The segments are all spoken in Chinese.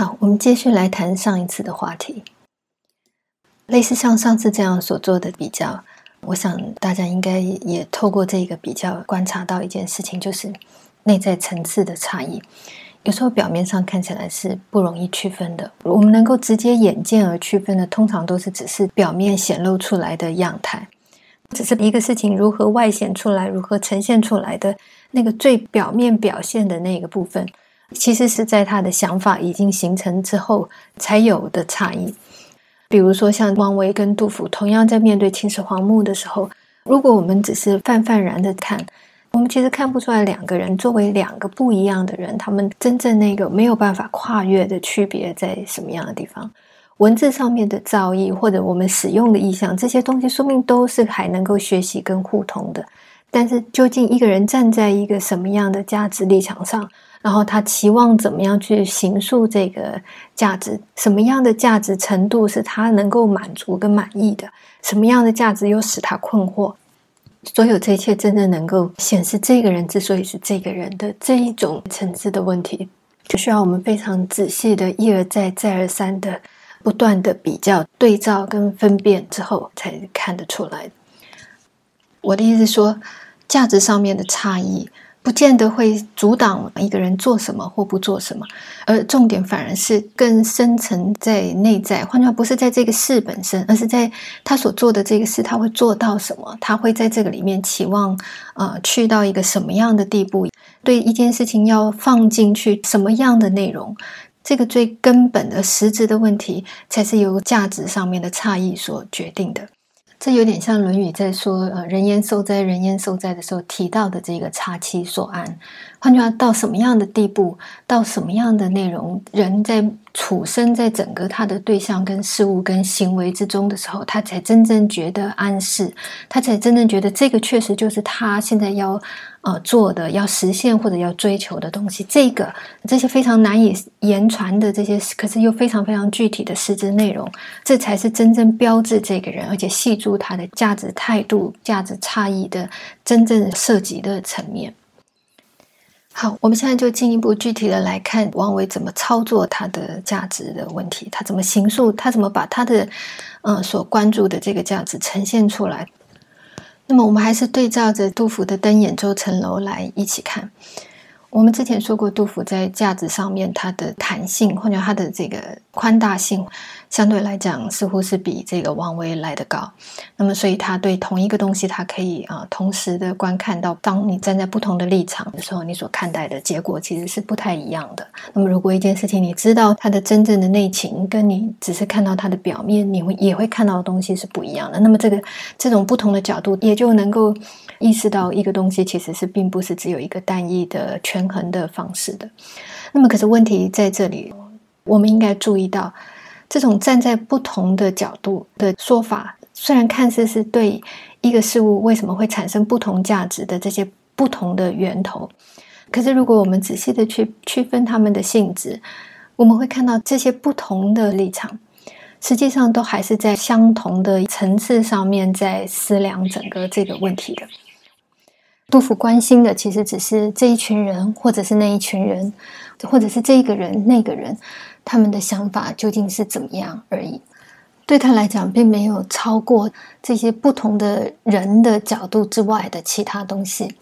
好，我们继续来谈上一次的话题，类似像上次这样所做的比较，我想大家应该也透过这个比较观察到一件事情，就是内在层次的差异。有时候表面上看起来是不容易区分的，我们能够直接眼见而区分的，通常都是只是表面显露出来的样态，只是一个事情如何外显出来，如何呈现出来的那个最表面表现的那个部分，其实是在他的想法已经形成之后才有的差异。比如说，像王维跟杜甫同样在面对秦始皇墓的时候，如果我们只是泛泛然的看。我们其实看不出来两个人作为两个不一样的人，他们真正那个没有办法跨越的区别在什么样的地方？文字上面的造诣，或者我们使用的意象，这些东西说明都是还能够学习跟互通的。但是，究竟一个人站在一个什么样的价值立场上，然后他期望怎么样去形塑这个价值？什么样的价值程度是他能够满足跟满意的？什么样的价值又使他困惑？所有这一切真正能够显示这个人之所以是这个人的这一种层次的问题，就需要我们非常仔细的一而再、再而三的不断的比较、对照跟分辨之后，才看得出来。我的意思是说，价值上面的差异。不见得会阻挡一个人做什么或不做什么，而重点反而是更深层在内在。换句话，不是在这个事本身，而是在他所做的这个事，他会做到什么？他会在这个里面期望，呃，去到一个什么样的地步？对一件事情要放进去什么样的内容？这个最根本的实质的问题，才是由价值上面的差异所决定的。这有点像《论语》在说“呃，人焉受灾，人焉受灾”的时候提到的这个“察其所安”。换句话，到什么样的地步，到什么样的内容，人在处身在整个他的对象、跟事物、跟行为之中的时候，他才真正觉得安适，他才真正觉得这个确实就是他现在要。呃，做的要实现或者要追求的东西，这个这些非常难以言传的这些，可是又非常非常具体的实质内容，这才是真正标志这个人，而且细注他的价值态度、价值差异的真正涉及的层面。好，我们现在就进一步具体的来看王维怎么操作他的价值的问题，他怎么形塑，他怎么把他的嗯所关注的这个价值呈现出来。那么，我们还是对照着杜甫的“登兖州城楼”来一起看。我们之前说过，杜甫在架子上面，它的弹性或者它的这个宽大性。相对来讲，似乎是比这个王维来的高。那么，所以他对同一个东西，他可以啊，同时的观看到。当你站在不同的立场的时候，你所看待的结果其实是不太一样的。那么，如果一件事情你知道它的真正的内情，跟你只是看到它的表面，你会也会看到的东西是不一样的。那么，这个这种不同的角度，也就能够意识到一个东西其实是并不是只有一个单一的权衡的方式的。那么，可是问题在这里，我们应该注意到。这种站在不同的角度的说法，虽然看似是对一个事物为什么会产生不同价值的这些不同的源头，可是如果我们仔细的去区分它们的性质，我们会看到这些不同的立场，实际上都还是在相同的层次上面在思量整个这个问题的。杜甫关心的其实只是这一群人，或者是那一群人，或者是这个人那个人。他们的想法究竟是怎么样而已？对他来讲，并没有超过这些不同的人的角度之外的其他东西。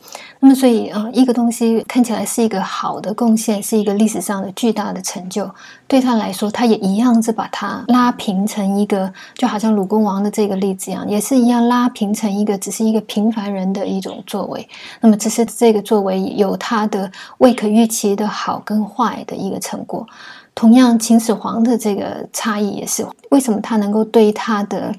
那么，所以啊，一个东西看起来是一个好的贡献，是一个历史上的巨大的成就，对他来说，他也一样是把它拉平成一个，就好像鲁公王的这个例子一样，也是一样拉平成一个只是一个平凡人的一种作为。那么，只是这个作为有他的未可预期的好跟坏的一个成果。同样，秦始皇的这个差异也是为什么他能够对他的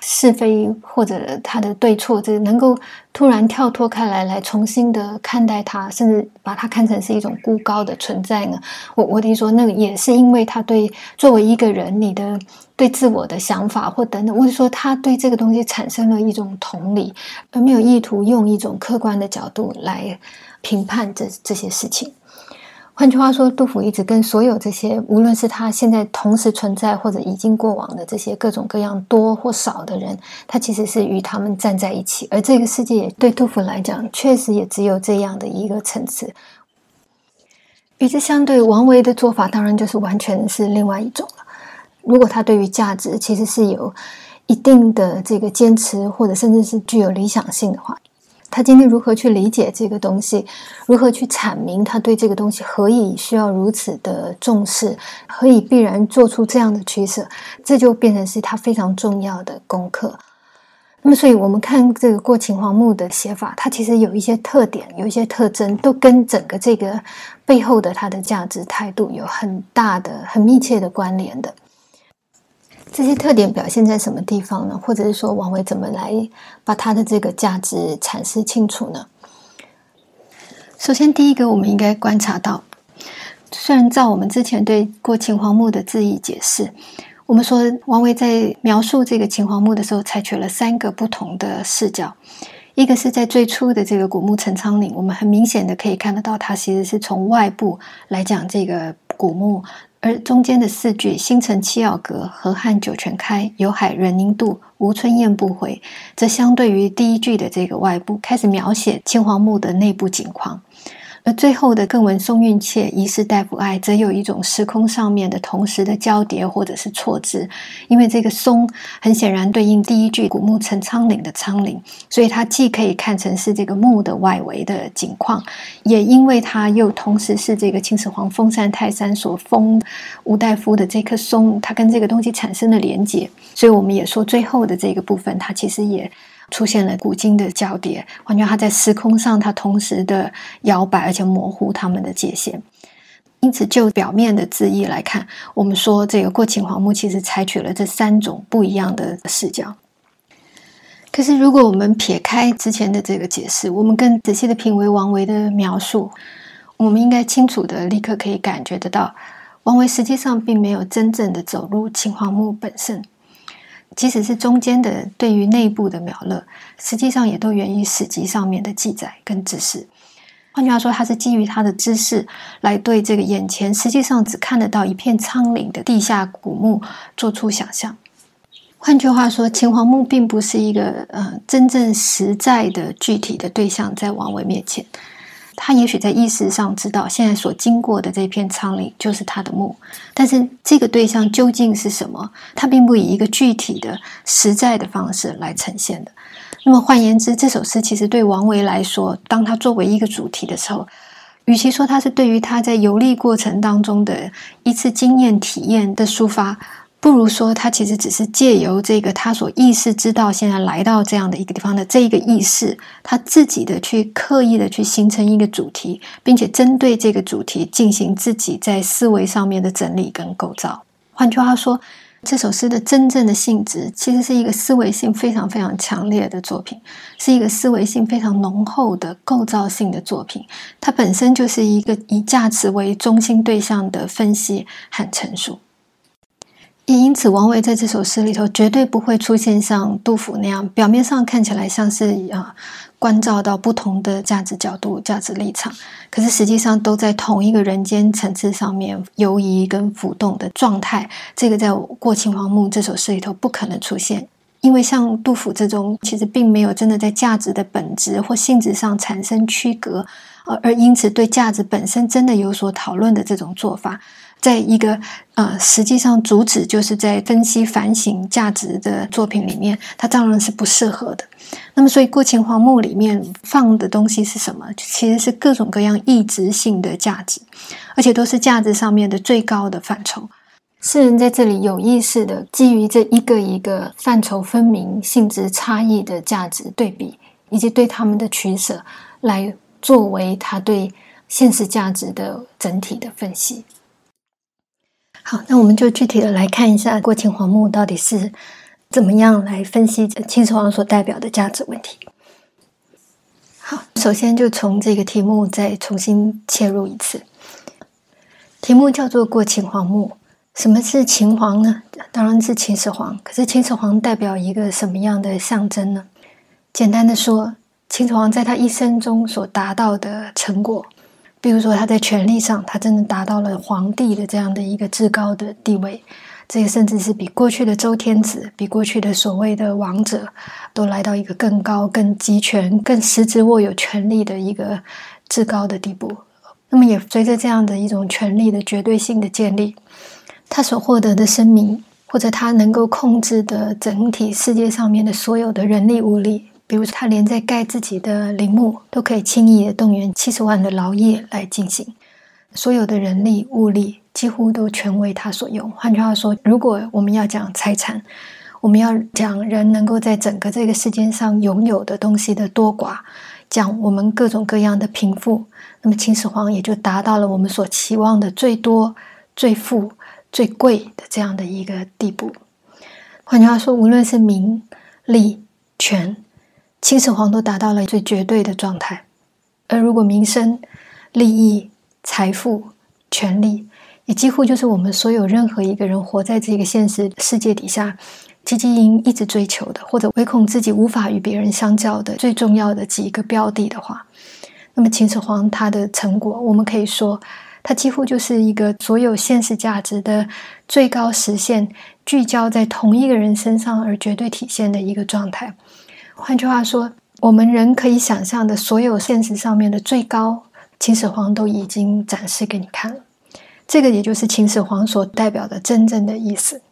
是非或者他的对错，这能够突然跳脱开来，来重新的看待他，甚至把他看成是一种孤高的存在呢？我我听说，那个也是因为他对作为一个人，你的对自我的想法或等等，或者说他对这个东西产生了一种同理，而没有意图用一种客观的角度来评判这这些事情。换句话说，杜甫一直跟所有这些，无论是他现在同时存在或者已经过往的这些各种各样多或少的人，他其实是与他们站在一起。而这个世界对杜甫来讲，确实也只有这样的一个层次。与之相对，王维的做法当然就是完全是另外一种了。如果他对于价值其实是有一定的这个坚持，或者甚至是具有理想性的话，他今天如何去理解这个东西，如何去阐明他对这个东西何以需要如此的重视，何以必然做出这样的取舍，这就变成是他非常重要的功课。那么，所以我们看这个过秦皇墓的写法，它其实有一些特点，有一些特征，都跟整个这个背后的它的价值态度有很大的、很密切的关联的。这些特点表现在什么地方呢？或者是说，王维怎么来把他的这个价值阐释清楚呢？首先，第一个，我们应该观察到，虽然照我们之前对过秦皇墓的字义解释。我们说，王维在描述这个秦皇墓的时候，采取了三个不同的视角。一个是在最初的这个古墓陈仓岭，我们很明显的可以看得到，它其实是从外部来讲这个古墓，而中间的四句“星辰七曜阁，河汉九泉开，有海人宁渡，无春雁不回”，则相对于第一句的这个外部，开始描写青黄墓的内部景况。而最后的“更闻松韵切，疑是大夫爱”，则有一种时空上面的同时的交叠或者是错字，因为这个“松”很显然对应第一句“古木成苍岭”的苍岭，所以它既可以看成是这个墓的外围的景况，也因为它又同时是这个秦始皇封禅泰山所封吴大夫的这棵松，它跟这个东西产生了连结，所以我们也说最后的这个部分，它其实也。出现了古今的交叠，完全它在时空上，它同时的摇摆，而且模糊它们的界限。因此，就表面的字义来看，我们说这个过秦皇墓其实采取了这三种不一样的视角。可是，如果我们撇开之前的这个解释，我们更仔细的品味王维的描述，我们应该清楚的立刻可以感觉得到，王维实际上并没有真正的走入秦皇墓本身。即使是中间的对于内部的描勒，实际上也都源于史籍上面的记载跟知识。换句话说，他是基于他的知识来对这个眼前实际上只看得到一片苍岭的地下古墓做出想象。换句话说，秦皇墓并不是一个呃真正实在的具体的对象在王维面前。他也许在意识上知道，现在所经过的这片苍岭就是他的墓，但是这个对象究竟是什么？他并不以一个具体的、实在的方式来呈现的。那么换言之，这首诗其实对王维来说，当他作为一个主题的时候，与其说他是对于他在游历过程当中的一次经验体验的抒发。不如说，他其实只是借由这个他所意识知道现在来到这样的一个地方的这一个意识，他自己的去刻意的去形成一个主题，并且针对这个主题进行自己在思维上面的整理跟构造。换句话说，这首诗的真正的性质其实是一个思维性非常非常强烈的作品，是一个思维性非常浓厚的构造性的作品。它本身就是一个以价值为中心对象的分析和陈述。也因此，王维在这首诗里头绝对不会出现像杜甫那样，表面上看起来像是啊关照到不同的价值角度、价值立场，可是实际上都在同一个人间层次上面游移跟浮动的状态。这个在《过秦王墓》这首诗里头不可能出现，因为像杜甫这种，其实并没有真的在价值的本质或性质上产生区隔，而因此对价值本身真的有所讨论的这种做法。在一个呃，实际上主旨就是在分析反省价值的作品里面，它当然是不适合的。那么，所以《过秦皇墓》里面放的东西是什么？其实是各种各样异质性的价值，而且都是价值上面的最高的范畴。诗人在这里有意识的基于这一个一个范畴分明、性质差异的价值对比，以及对他们的取舍，来作为他对现实价值的整体的分析。好，那我们就具体的来看一下过秦皇墓到底是怎么样来分析秦始皇所代表的价值问题。好，首先就从这个题目再重新切入一次。题目叫做《过秦皇墓》，什么是秦皇呢？当然是秦始皇。可是秦始皇代表一个什么样的象征呢？简单的说，秦始皇在他一生中所达到的成果。比如说，他在权力上，他真的达到了皇帝的这样的一个至高的地位，这个甚至是比过去的周天子，比过去的所谓的王者，都来到一个更高、更集权、更实质握有权力的一个至高的地步。那么也随着这样的一种权力的绝对性的建立，他所获得的声名，或者他能够控制的整体世界上面的所有的人力物力，比如说他连在盖自己的陵墓都可以轻易的动员七十万的劳业来进行，所有的人力物力几乎都全为他所用。换句话说，如果我们要讲财产，我们要讲人能够在整个这个世界上拥有的东西的多寡，讲我们各种各样的贫富，那么秦始皇也就达到了我们所期望的最多、最富、最贵的这样的一个地步。换句话说，无论是名利权，秦始皇都达到了最绝对的状态。而如果民生、利益、财富、权利，也几乎就是我们所有任何一个人活在这个现实世界底下。积极营一直追求的，或者唯恐自己无法与别人相较的最重要的几个标的的话，那么秦始皇他的成果，我们可以说，他几乎就是一个所有现实价值的最高实现，聚焦在同一个人身上而绝对体现的一个状态。换句话说，我们人可以想象的所有现实上面的最高，秦始皇都已经展示给你看了。这个也就是秦始皇所代表的真正的意思。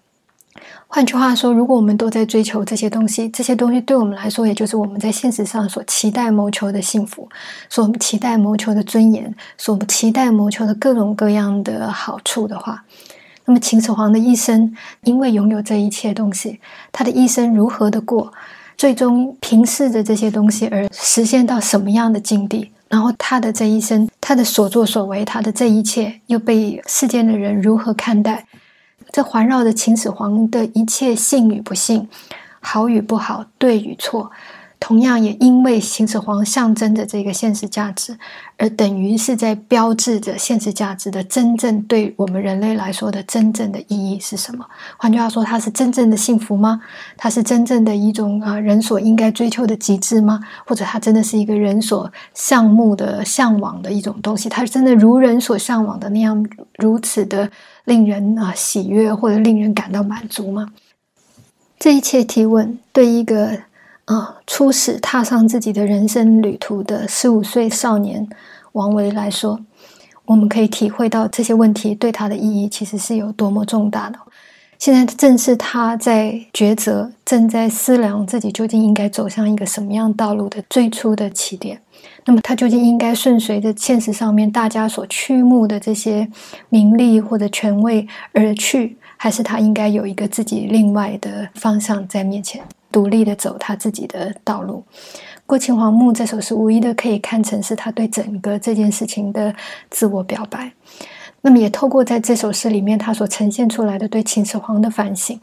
换句话说，如果我们都在追求这些东西，这些东西对我们来说，也就是我们在现实上所期待谋求的幸福，所期待谋求的尊严，所期待谋求的各种各样的好处的话，那么秦始皇的一生，因为拥有这一切东西，他的一生如何的过，最终平视着这些东西而实现到什么样的境地，然后他的这一生，他的所作所为，他的这一切，又被世间的人如何看待？这环绕着秦始皇的一切信与不信，好与不好，对与错。同样也因为秦始皇象征着这个现实价值，而等于是在标志着现实价值的真正对我们人类来说的真正的意义是什么？换句话说，它是真正的幸福吗？它是真正的一种啊人所应该追求的极致吗？或者它真的是一个人所向慕的向往的一种东西？它是真的如人所向往的那样如此的令人啊喜悦或者令人感到满足吗？这一切提问对一个。啊，初始踏上自己的人生旅途的十五岁少年王维来说，我们可以体会到这些问题对他的意义其实是有多么重大的。现在正是他在抉择、正在思量自己究竟应该走向一个什么样道路的最初的起点。那么，他究竟应该顺随着现实上面大家所趋慕的这些名利或者权位而去，还是他应该有一个自己另外的方向在面前？独立的走他自己的道路，《过秦皇墓》这首诗无疑的可以看成是他对整个这件事情的自我表白。那么，也透过在这首诗里面他所呈现出来的对秦始皇的反省，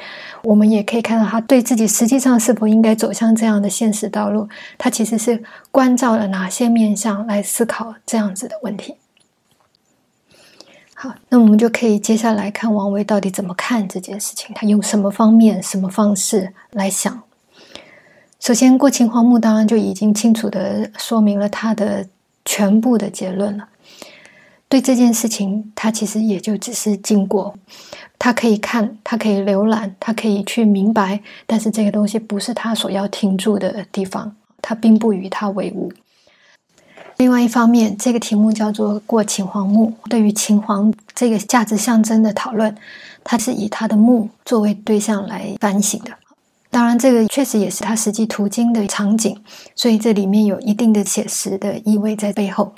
我们也可以看到他对自己实际上是否应该走向这样的现实道路，他其实是关照了哪些面向来思考这样子的问题。好，那我们就可以接下来看王维到底怎么看这件事情，他用什么方面、什么方式来想。首先，过秦皇墓当然就已经清楚的说明了他的全部的结论了。对这件事情，他其实也就只是经过，他可以看，他可以浏览，他可以去明白，但是这个东西不是他所要停住的地方，他并不与他为伍。另外一方面，这个题目叫做“过秦皇墓”，对于秦皇这个价值象征的讨论，它是以他的墓作为对象来反省的。当然，这个确实也是他实际途经的场景，所以这里面有一定的写实的意味在背后。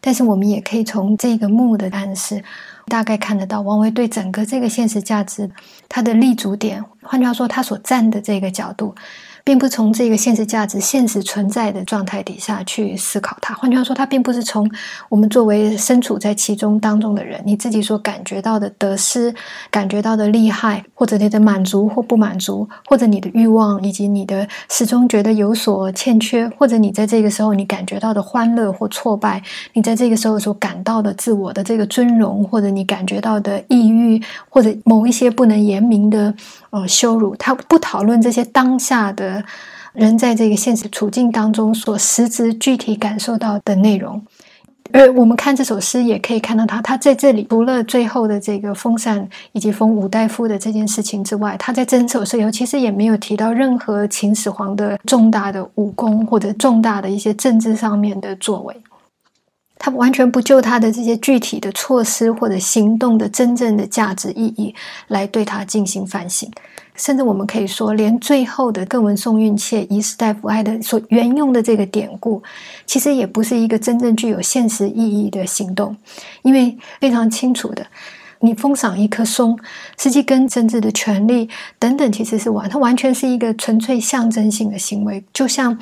但是，我们也可以从这个墓的暗示，大概看得到王维对整个这个现实价值，他的立足点，换句话说，他所站的这个角度。并不从这个现实价值、现实存在的状态底下去思考它。换句话说，它并不是从我们作为身处在其中当中的人，你自己所感觉到的得失、感觉到的厉害，或者你的满足或不满足，或者你的欲望，以及你的始终觉得有所欠缺，或者你在这个时候你感觉到的欢乐或挫败，你在这个时候所感到的自我的这个尊荣，或者你感觉到的抑郁，或者某一些不能言明的呃羞辱。他不讨论这些当下的。人在这个现实处境当中所实质具体感受到的内容，而我们看这首诗也可以看到，他他在这里除了最后的这个封禅以及封五代夫的这件事情之外，他在整首诗里其实也没有提到任何秦始皇的重大的武功或者重大的一些政治上面的作为。他完全不就他的这些具体的措施或者行动的真正的价值意义来对他进行反省，甚至我们可以说，连最后的“更闻送运妾，遗失大夫爱”的所原用的这个典故，其实也不是一个真正具有现实意义的行动，因为非常清楚的。你封赏一棵松，实际跟政治的权利等等，其实是完，它完全是一个纯粹象征性的行为。就像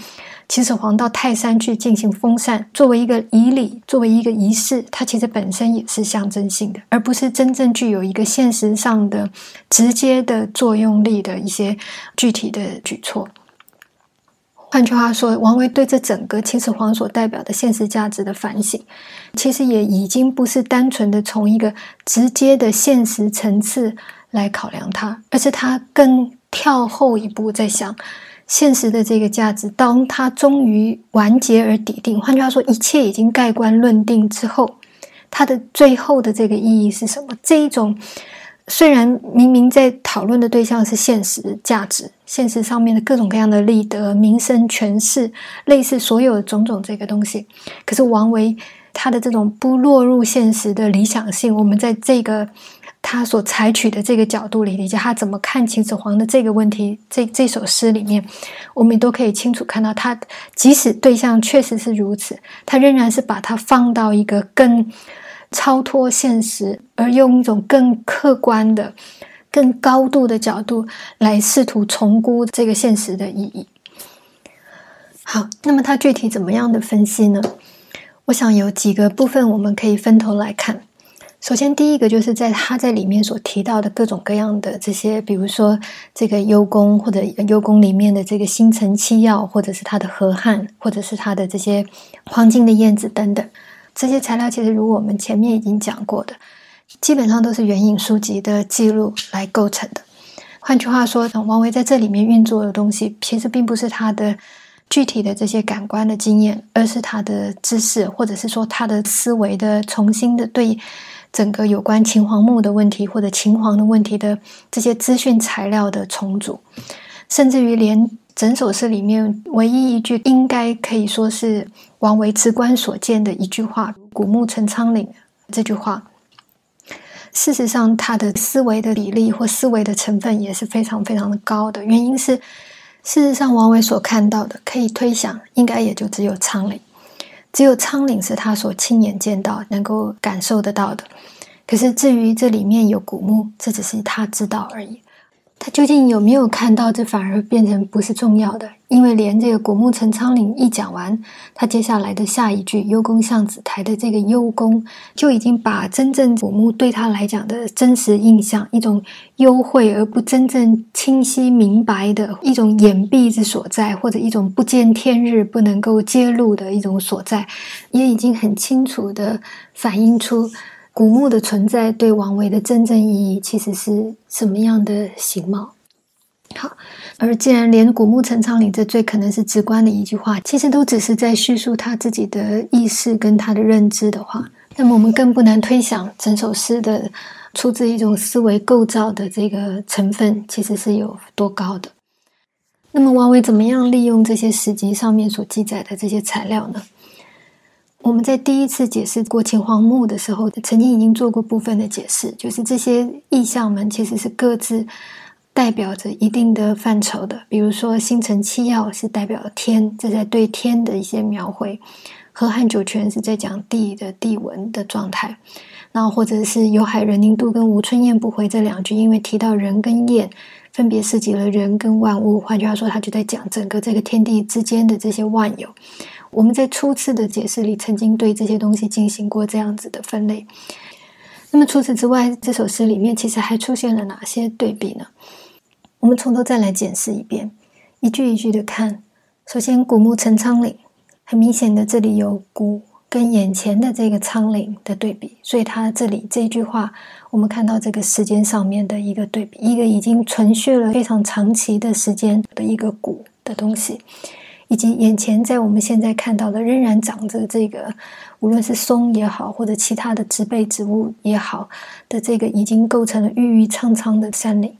秦始皇到泰山去进行封禅，作为一个仪礼，作为一个仪式，它其实本身也是象征性的，而不是真正具有一个现实上的直接的作用力的一些具体的举措。换句话说，王维对这整个秦始皇所代表的现实价值的反省，其实也已经不是单纯的从一个直接的现实层次来考量它，而是他更跳后一步，在想现实的这个价值。当他终于完结而抵定，换句话说，一切已经盖棺论定之后，它的最后的这个意义是什么？这一种。虽然明明在讨论的对象是现实价值、现实上面的各种各样的利得、名声、权势，类似所有种种这个东西，可是王维他的这种不落入现实的理想性，我们在这个他所采取的这个角度里，以及他怎么看秦始皇的这个问题，这这首诗里面，我们都可以清楚看到，他即使对象确实是如此，他仍然是把它放到一个更。超脱现实，而用一种更客观的、更高度的角度来试图重估这个现实的意义。好，那么他具体怎么样的分析呢？我想有几个部分我们可以分头来看。首先，第一个就是在他在里面所提到的各种各样的这些，比如说这个幽宫或者幽宫里面的这个星辰七曜，或者是他的河汉，或者是他的这些黄金的燕子等等。这些材料其实如我们前面已经讲过的，基本上都是援引书籍的记录来构成的。换句话说，王维在这里面运作的东西，其实并不是他的具体的这些感官的经验，而是他的知识，或者是说他的思维的重新的对整个有关秦皇墓的问题或者秦皇的问题的这些资讯材料的重组，甚至于连。整首诗里面唯一一句应该可以说是王维直观所见的一句话“古木成苍岭”这句话，事实上他的思维的比例或思维的成分也是非常非常的高的。原因是，事实上王维所看到的可以推想，应该也就只有苍岭，只有苍岭是他所亲眼见到、能够感受得到的。可是至于这里面有古墓，这只是他知道而已。他究竟有没有看到？这反而变成不是重要的，因为连这个“古木成苍岭”一讲完，他接下来的下一句“幽宫向紫台”的这个“幽宫”，就已经把真正古墓对他来讲的真实印象，一种幽晦而不真正清晰明白的一种掩蔽之所在，或者一种不见天日不能够揭露的一种所在，也已经很清楚的反映出。古墓的存在对王维的真正意义，其实是什么样的形貌？好，而既然连“古墓成苍岭”这最可能是直观的一句话，其实都只是在叙述他自己的意识跟他的认知的话，那么我们更不难推想，整首诗的出自一种思维构造的这个成分，其实是有多高的。那么王维怎么样利用这些史籍上面所记载的这些材料呢？我们在第一次解释过秦皇墓的时候，曾经已经做过部分的解释，就是这些意象们其实是各自代表着一定的范畴的。比如说星辰七曜是代表天，这在对天的一些描绘；河汉九泉是在讲地的地文的状态。然后或者是有海人宁渡跟吴春燕不回这两句，因为提到人跟雁，分别涉及了人跟万物。换句话说，他就在讲整个这个天地之间的这些万有。我们在初次的解释里，曾经对这些东西进行过这样子的分类。那么除此之外，这首诗里面其实还出现了哪些对比呢？我们从头再来检视一遍，一句一句的看。首先，“古木成苍岭”，很明显的，这里有古跟眼前的这个苍岭的对比，所以它这里这句话，我们看到这个时间上面的一个对比，一个已经存续了非常长期的时间的一个古的东西。以及眼前在我们现在看到的，仍然长着这个，无论是松也好，或者其他的植被植物也好的这个，已经构成了郁郁苍苍的山岭。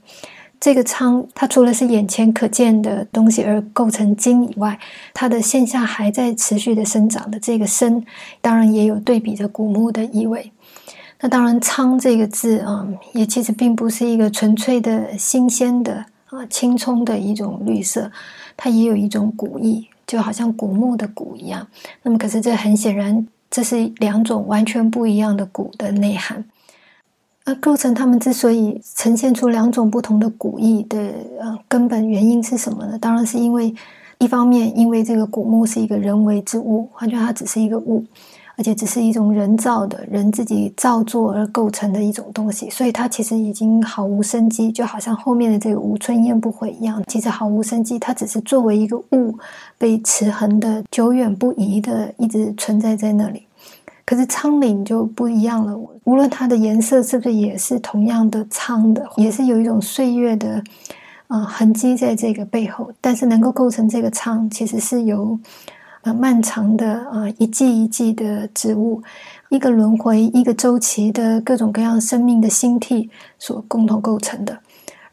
这个仓，它除了是眼前可见的东西而构成茎以外，它的线下还在持续的生长的这个生，当然也有对比着古木的意味。那当然，苍这个字啊，也其实并不是一个纯粹的新鲜的啊青葱的一种绿色，它也有一种古意，就好像古木的古一样。那么，可是这很显然，这是两种完全不一样的古的内涵。而构成它们之所以呈现出两种不同的古意的呃根本原因是什么呢？当然是因为一方面，因为这个古墓是一个人为之物，换句话它只是一个物。而且只是一种人造的人自己造作而构成的一种东西，所以它其实已经毫无生机，就好像后面的这个“无春燕不悔”一样，其实毫无生机。它只是作为一个物被持恒的、久远不移的一直存在在那里。可是苍岭就不一样了，无论它的颜色是不是也是同样的苍的，也是有一种岁月的啊痕迹在这个背后，但是能够构成这个苍，其实是由。呃，漫长的啊，一季一季的植物，一个轮回，一个周期的各种各样生命的星体所共同构成的。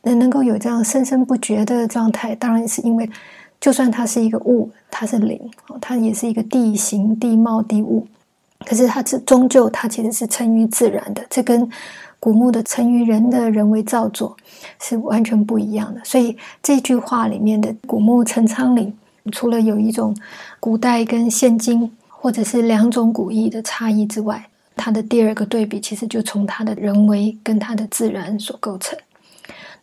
人能够有这样生生不绝的状态，当然是因为，就算它是一个物，它是灵，它也是一个地形、地貌、地物，可是它是终究它其实是成于自然的，这跟古墓的成于人的人为造作是完全不一样的。所以这句话里面的古墓成苍岭。除了有一种古代跟现今，或者是两种古意的差异之外，它的第二个对比其实就从它的人为跟它的自然所构成。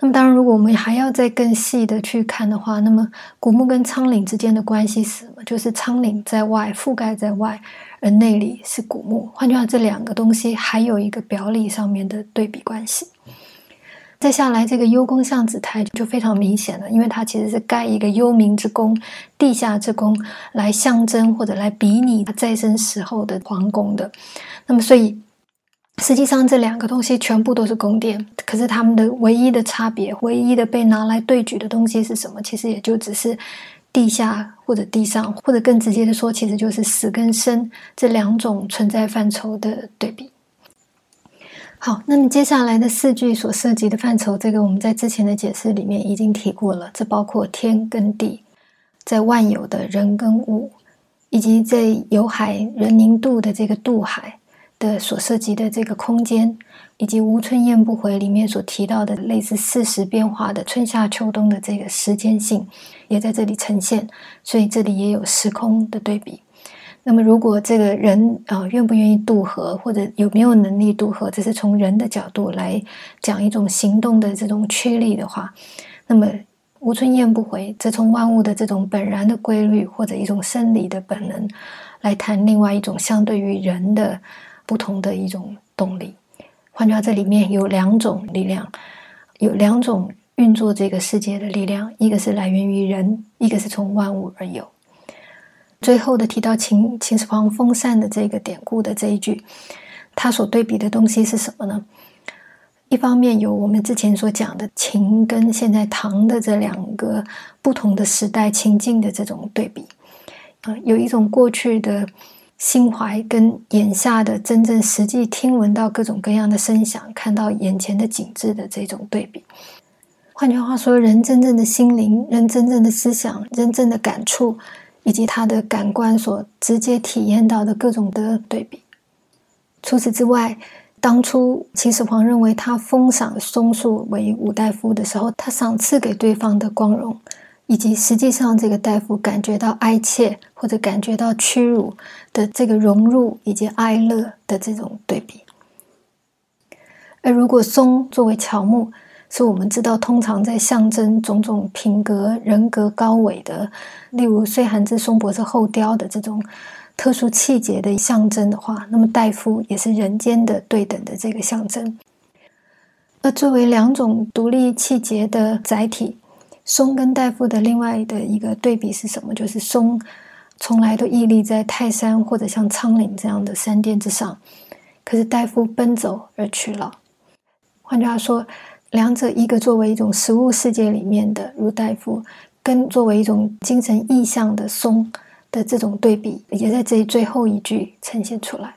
那么，当然，如果我们还要再更细的去看的话，那么古墓跟苍岭之间的关系是什么？就是苍岭在外，覆盖在外，而内里是古墓。换句话，这两个东西还有一个表里上面的对比关系。再下来，这个幽宫象子台就非常明显了，因为它其实是盖一个幽冥之宫、地下之宫，来象征或者来比拟他再生时候的皇宫的。那么，所以实际上这两个东西全部都是宫殿，可是它们的唯一的差别、唯一的被拿来对举的东西是什么？其实也就只是地下或者地上，或者更直接的说，其实就是死跟生这两种存在范畴的对比。好，那么接下来的四句所涉及的范畴，这个我们在之前的解释里面已经提过了。这包括天跟地，在万有的人跟物，以及在有海人凝度的这个渡海的所涉及的这个空间，以及无春燕不回里面所提到的类似四时变化的春夏秋冬的这个时间性，也在这里呈现。所以这里也有时空的对比。那么，如果这个人啊，愿不愿意渡河，或者有没有能力渡河，这是从人的角度来讲一种行动的这种驱力的话，那么无春雁不回，则从万物的这种本然的规律或者一种生理的本能来谈另外一种相对于人的不同的一种动力。换句话，这里面有两种力量，有两种运作这个世界的力量，一个是来源于人，一个是从万物而有。最后的提到秦秦始皇封禅的这个典故的这一句，它所对比的东西是什么呢？一方面有我们之前所讲的秦跟现在唐的这两个不同的时代情境的这种对比，啊，有一种过去的心怀跟眼下的真正实际听闻到各种各样的声响，看到眼前的景致的这种对比。换句话说，人真正的心灵，人真正的思想，真正的感触。以及他的感官所直接体验到的各种的对比。除此之外，当初秦始皇认为他封赏松树为五大夫的时候，他赏赐给对方的光荣，以及实际上这个大夫感觉到哀切或者感觉到屈辱的这个融入以及哀乐的这种对比。而如果松作为乔木，是我们知道，通常在象征种种品格、人格高伟的，例如“岁寒之松柏是后雕”的这种特殊气节的象征的话，那么大夫也是人间的对等的这个象征。而作为两种独立气节的载体，松跟大夫的另外的一个对比是什么？就是松从来都屹立在泰山或者像苍岭这样的山巅之上，可是大夫奔走而去了。换句话说。两者，一个作为一种食物世界里面的如大夫，跟作为一种精神意象的松的这种对比，也在这最后一句呈现出来。